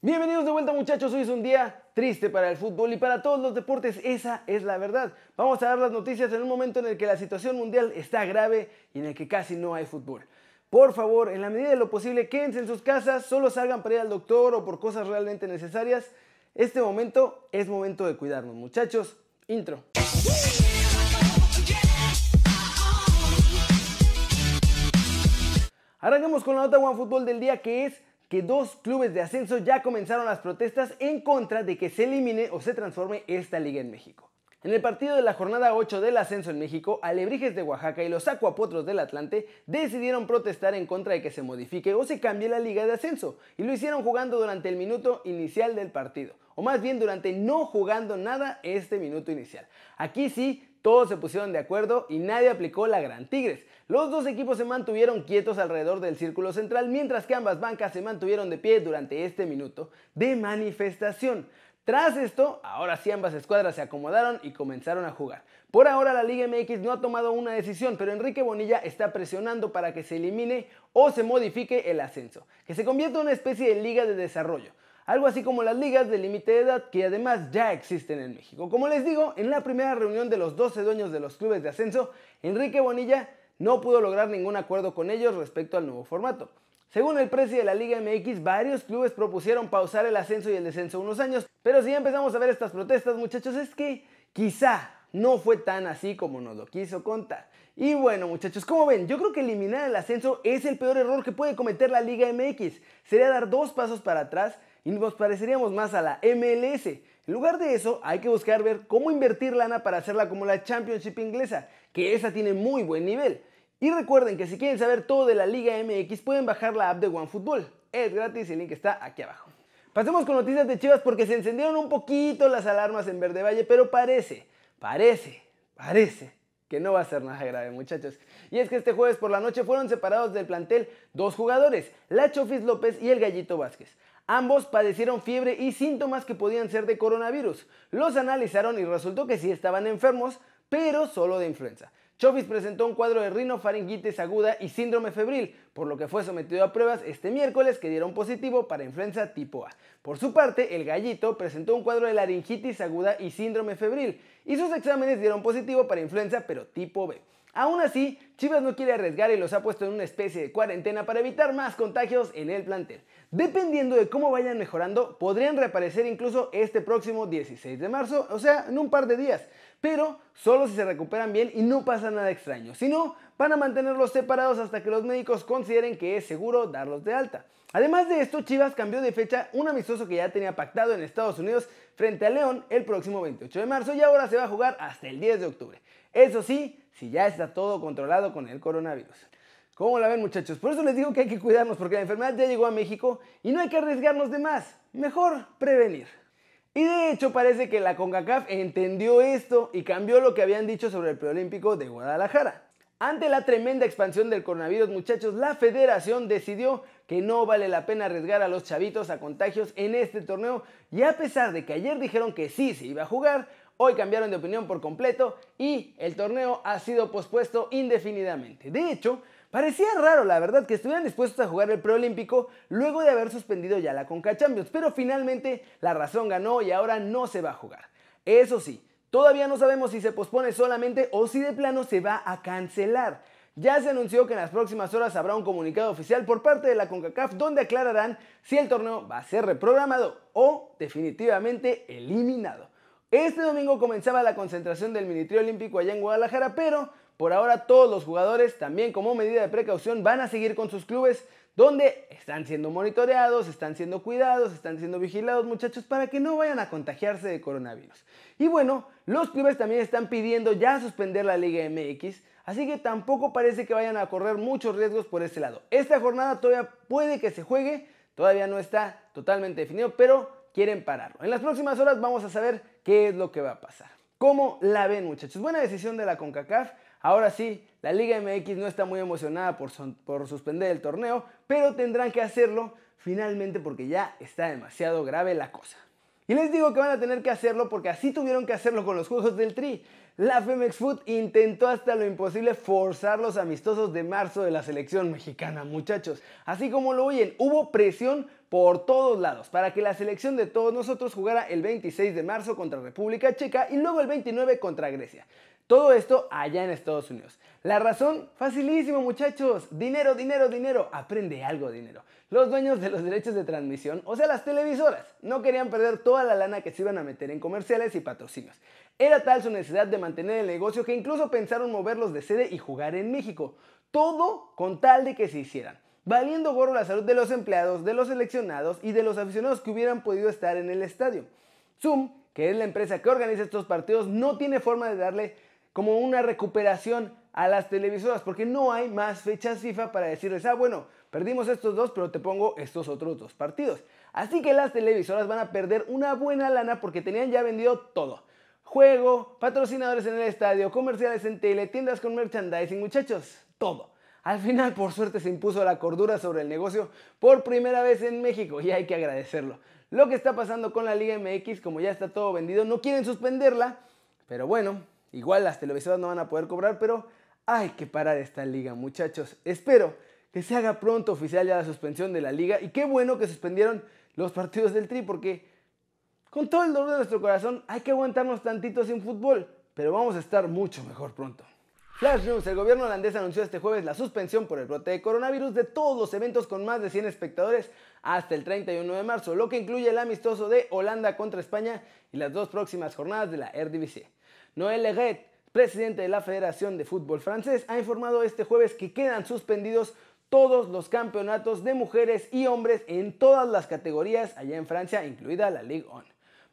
Bienvenidos de vuelta muchachos, hoy es un día triste para el fútbol y para todos los deportes, esa es la verdad. Vamos a dar las noticias en un momento en el que la situación mundial está grave y en el que casi no hay fútbol. Por favor, en la medida de lo posible, quédense en sus casas, solo salgan para ir al doctor o por cosas realmente necesarias. Este momento es momento de cuidarnos muchachos. Intro. Arranquemos con la nota One Fútbol del día que es que dos clubes de ascenso ya comenzaron las protestas en contra de que se elimine o se transforme esta liga en México. En el partido de la jornada 8 del ascenso en México, Alebrijes de Oaxaca y los Acuapotros del Atlante decidieron protestar en contra de que se modifique o se cambie la liga de ascenso, y lo hicieron jugando durante el minuto inicial del partido, o más bien durante no jugando nada este minuto inicial. Aquí sí, todos se pusieron de acuerdo y nadie aplicó la Gran Tigres. Los dos equipos se mantuvieron quietos alrededor del círculo central mientras que ambas bancas se mantuvieron de pie durante este minuto de manifestación. Tras esto, ahora sí ambas escuadras se acomodaron y comenzaron a jugar. Por ahora la Liga MX no ha tomado una decisión, pero Enrique Bonilla está presionando para que se elimine o se modifique el ascenso, que se convierta en una especie de liga de desarrollo algo así como las ligas de límite de edad que además ya existen en México. Como les digo, en la primera reunión de los 12 dueños de los clubes de ascenso, Enrique Bonilla no pudo lograr ningún acuerdo con ellos respecto al nuevo formato. Según el precio de la Liga MX, varios clubes propusieron pausar el ascenso y el descenso unos años, pero si ya empezamos a ver estas protestas, muchachos, es que quizá no fue tan así como nos lo quiso contar. Y bueno, muchachos, como ven, yo creo que eliminar el ascenso es el peor error que puede cometer la Liga MX. Sería dar dos pasos para atrás y nos pareceríamos más a la MLS. En lugar de eso, hay que buscar ver cómo invertir lana para hacerla como la Championship inglesa, que esa tiene muy buen nivel. Y recuerden que si quieren saber todo de la Liga MX, pueden bajar la app de OneFootball. Es gratis y el link está aquí abajo. Pasemos con noticias de Chivas porque se encendieron un poquito las alarmas en Verde Valle, pero parece, parece, parece que no va a ser nada grave, muchachos. Y es que este jueves por la noche fueron separados del plantel dos jugadores, la Chofis López y el Gallito Vázquez. Ambos padecieron fiebre y síntomas que podían ser de coronavirus. Los analizaron y resultó que sí estaban enfermos, pero solo de influenza. Chofis presentó un cuadro de rinofaringitis aguda y síndrome febril, por lo que fue sometido a pruebas este miércoles que dieron positivo para influenza tipo A. Por su parte, el gallito presentó un cuadro de laringitis aguda y síndrome febril, y sus exámenes dieron positivo para influenza pero tipo B. Aún así, Chivas no quiere arriesgar y los ha puesto en una especie de cuarentena para evitar más contagios en el plantel. Dependiendo de cómo vayan mejorando, podrían reaparecer incluso este próximo 16 de marzo, o sea, en un par de días pero solo si se recuperan bien y no pasa nada extraño. Si no, van a mantenerlos separados hasta que los médicos consideren que es seguro darlos de alta. Además de esto, Chivas cambió de fecha un amistoso que ya tenía pactado en Estados Unidos frente a León el próximo 28 de marzo y ahora se va a jugar hasta el 10 de octubre. Eso sí, si ya está todo controlado con el coronavirus. ¿Cómo la ven muchachos? Por eso les digo que hay que cuidarnos porque la enfermedad ya llegó a México y no hay que arriesgarnos de más. Mejor prevenir. Y de hecho parece que la CONCACAF entendió esto y cambió lo que habían dicho sobre el preolímpico de Guadalajara. Ante la tremenda expansión del coronavirus, muchachos, la federación decidió que no vale la pena arriesgar a los chavitos a contagios en este torneo y a pesar de que ayer dijeron que sí se iba a jugar, hoy cambiaron de opinión por completo y el torneo ha sido pospuesto indefinidamente. De hecho, Parecía raro, la verdad, que estuvieran dispuestos a jugar el preolímpico luego de haber suspendido ya la Conca Champions, pero finalmente la razón ganó y ahora no se va a jugar. Eso sí, todavía no sabemos si se pospone solamente o si de plano se va a cancelar. Ya se anunció que en las próximas horas habrá un comunicado oficial por parte de la CONCACAF donde aclararán si el torneo va a ser reprogramado o definitivamente eliminado. Este domingo comenzaba la concentración del Minitrio Olímpico allá en Guadalajara, pero por ahora todos los jugadores, también como medida de precaución, van a seguir con sus clubes donde están siendo monitoreados, están siendo cuidados, están siendo vigilados muchachos para que no vayan a contagiarse de coronavirus. Y bueno, los clubes también están pidiendo ya suspender la Liga MX, así que tampoco parece que vayan a correr muchos riesgos por este lado. Esta jornada todavía puede que se juegue, todavía no está totalmente definido, pero quieren pararlo. En las próximas horas vamos a saber qué es lo que va a pasar. ¿Cómo la ven muchachos? Buena decisión de la CONCACAF. Ahora sí, la Liga MX no está muy emocionada por, por, suspender el torneo, pero tendrán que hacerlo finalmente porque ya está demasiado grave la cosa. Y les digo que van a tener que hacerlo porque así tuvieron que hacerlo con los Juegos del Tri. La Femex Food intentó hasta lo imposible forzar los amistosos de marzo de la selección mexicana, muchachos. Así como lo oyen, hubo presión por todos lados para que la selección de todos nosotros jugara el 26 de marzo contra República Checa y luego el 29 contra Grecia. Todo esto allá en Estados Unidos. La razón, facilísimo muchachos. Dinero, dinero, dinero. Aprende algo, dinero. Los dueños de los derechos de transmisión, o sea, las televisoras, no querían perder toda la lana que se iban a meter en comerciales y patrocinios. Era tal su necesidad de mantener el negocio que incluso pensaron moverlos de sede y jugar en México. Todo con tal de que se hicieran. Valiendo gorro la salud de los empleados, de los seleccionados y de los aficionados que hubieran podido estar en el estadio. Zoom, que es la empresa que organiza estos partidos, no tiene forma de darle como una recuperación a las televisoras, porque no hay más fechas FIFA para decirles, ah, bueno, perdimos estos dos, pero te pongo estos otros dos partidos. Así que las televisoras van a perder una buena lana porque tenían ya vendido todo. Juego, patrocinadores en el estadio, comerciales en tele, tiendas con merchandising, muchachos, todo. Al final, por suerte, se impuso la cordura sobre el negocio por primera vez en México y hay que agradecerlo. Lo que está pasando con la Liga MX, como ya está todo vendido, no quieren suspenderla, pero bueno, Igual las televisoras no van a poder cobrar, pero hay que parar esta liga, muchachos. Espero que se haga pronto oficial ya la suspensión de la liga. Y qué bueno que suspendieron los partidos del Tri, porque con todo el dolor de nuestro corazón hay que aguantarnos tantito sin fútbol, pero vamos a estar mucho mejor pronto. Flash News, el gobierno holandés anunció este jueves la suspensión por el brote de coronavirus de todos los eventos con más de 100 espectadores hasta el 31 de marzo, lo que incluye el amistoso de Holanda contra España y las dos próximas jornadas de la Eredivisie. Noël Leguet, presidente de la Federación de Fútbol francés, ha informado este jueves que quedan suspendidos todos los campeonatos de mujeres y hombres en todas las categorías allá en Francia, incluida la Ligue 1.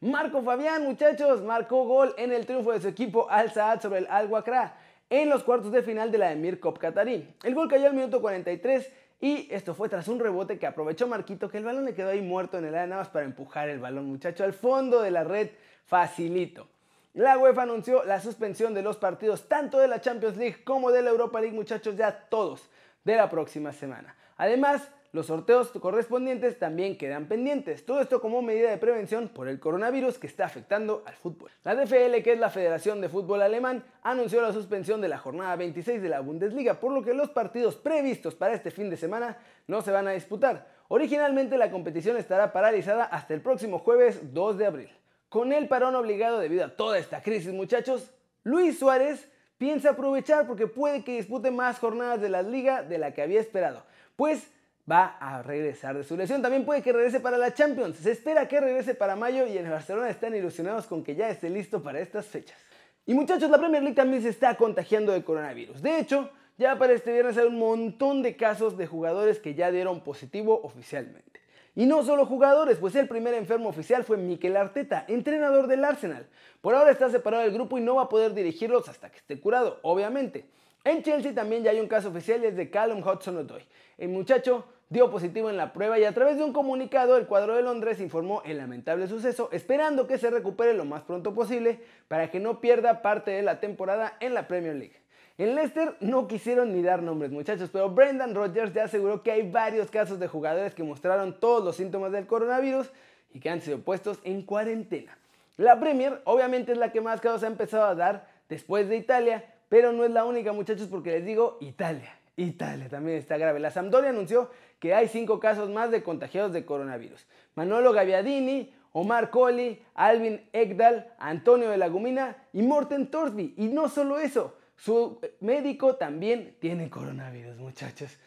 Marco Fabián, muchachos, marcó gol en el triunfo de su equipo Al Saad sobre el Al Wakra en los cuartos de final de la Emir Cup Qatarí. El gol cayó al minuto 43 y esto fue tras un rebote que aprovechó Marquito, que el balón le quedó ahí muerto en el área nada más para empujar el balón, muchacho, al fondo de la red, facilito. La UEFA anunció la suspensión de los partidos tanto de la Champions League como de la Europa League, muchachos, ya todos de la próxima semana. Además, los sorteos correspondientes también quedan pendientes. Todo esto como medida de prevención por el coronavirus que está afectando al fútbol. La DFL, que es la Federación de Fútbol Alemán, anunció la suspensión de la jornada 26 de la Bundesliga, por lo que los partidos previstos para este fin de semana no se van a disputar. Originalmente la competición estará paralizada hasta el próximo jueves 2 de abril. Con el parón obligado debido a toda esta crisis, muchachos, Luis Suárez piensa aprovechar porque puede que dispute más jornadas de la liga de la que había esperado. Pues va a regresar de su lesión. También puede que regrese para la Champions. Se espera que regrese para mayo y en Barcelona están ilusionados con que ya esté listo para estas fechas. Y muchachos, la Premier League también se está contagiando de coronavirus. De hecho, ya para este viernes hay un montón de casos de jugadores que ya dieron positivo oficialmente. Y no solo jugadores, pues el primer enfermo oficial fue Mikel Arteta, entrenador del Arsenal. Por ahora está separado del grupo y no va a poder dirigirlos hasta que esté curado, obviamente. En Chelsea también ya hay un caso oficial y es de Callum Hudson-Odoi. El muchacho dio positivo en la prueba y a través de un comunicado el cuadro de Londres informó el lamentable suceso, esperando que se recupere lo más pronto posible para que no pierda parte de la temporada en la Premier League. En Leicester no quisieron ni dar nombres muchachos, pero Brendan Rodgers ya aseguró que hay varios casos de jugadores que mostraron todos los síntomas del coronavirus y que han sido puestos en cuarentena. La Premier obviamente es la que más casos ha empezado a dar después de Italia, pero no es la única muchachos porque les digo Italia. Italia también está grave. La Sampdoria anunció que hay cinco casos más de contagiados de coronavirus. Manolo Gaviadini, Omar Colli, Alvin Ekdal, Antonio de Lagumina y Morten Torsby. Y no solo eso, su médico también tiene coronavirus, muchachos.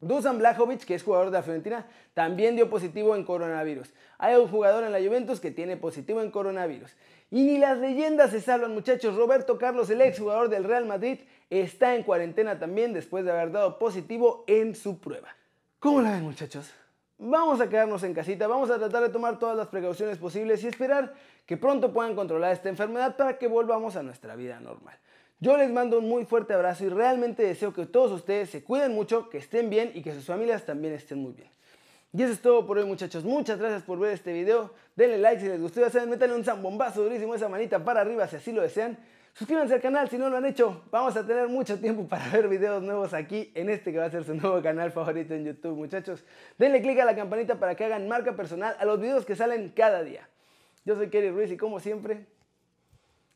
Dusan Blajovic, que es jugador de la Fiorentina, también dio positivo en coronavirus. Hay un jugador en la Juventus que tiene positivo en coronavirus. Y ni las leyendas se salvan, muchachos. Roberto Carlos, el ex jugador del Real Madrid, está en cuarentena también después de haber dado positivo en su prueba. ¿Cómo la ven, muchachos? Vamos a quedarnos en casita, vamos a tratar de tomar todas las precauciones posibles y esperar que pronto puedan controlar esta enfermedad para que volvamos a nuestra vida normal. Yo les mando un muy fuerte abrazo y realmente deseo que todos ustedes se cuiden mucho, que estén bien y que sus familias también estén muy bien. Y eso es todo por hoy muchachos, muchas gracias por ver este video, denle like si les gustó, ya saben, métanle un zambombazo durísimo esa manita para arriba si así lo desean. Suscríbanse al canal si no lo han hecho, vamos a tener mucho tiempo para ver videos nuevos aquí en este que va a ser su nuevo canal favorito en YouTube muchachos. Denle click a la campanita para que hagan marca personal a los videos que salen cada día. Yo soy Kerry Ruiz y como siempre,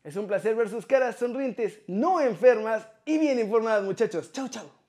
es un placer ver sus caras sonrientes, no enfermas y bien informadas, muchachos. Chau, chau.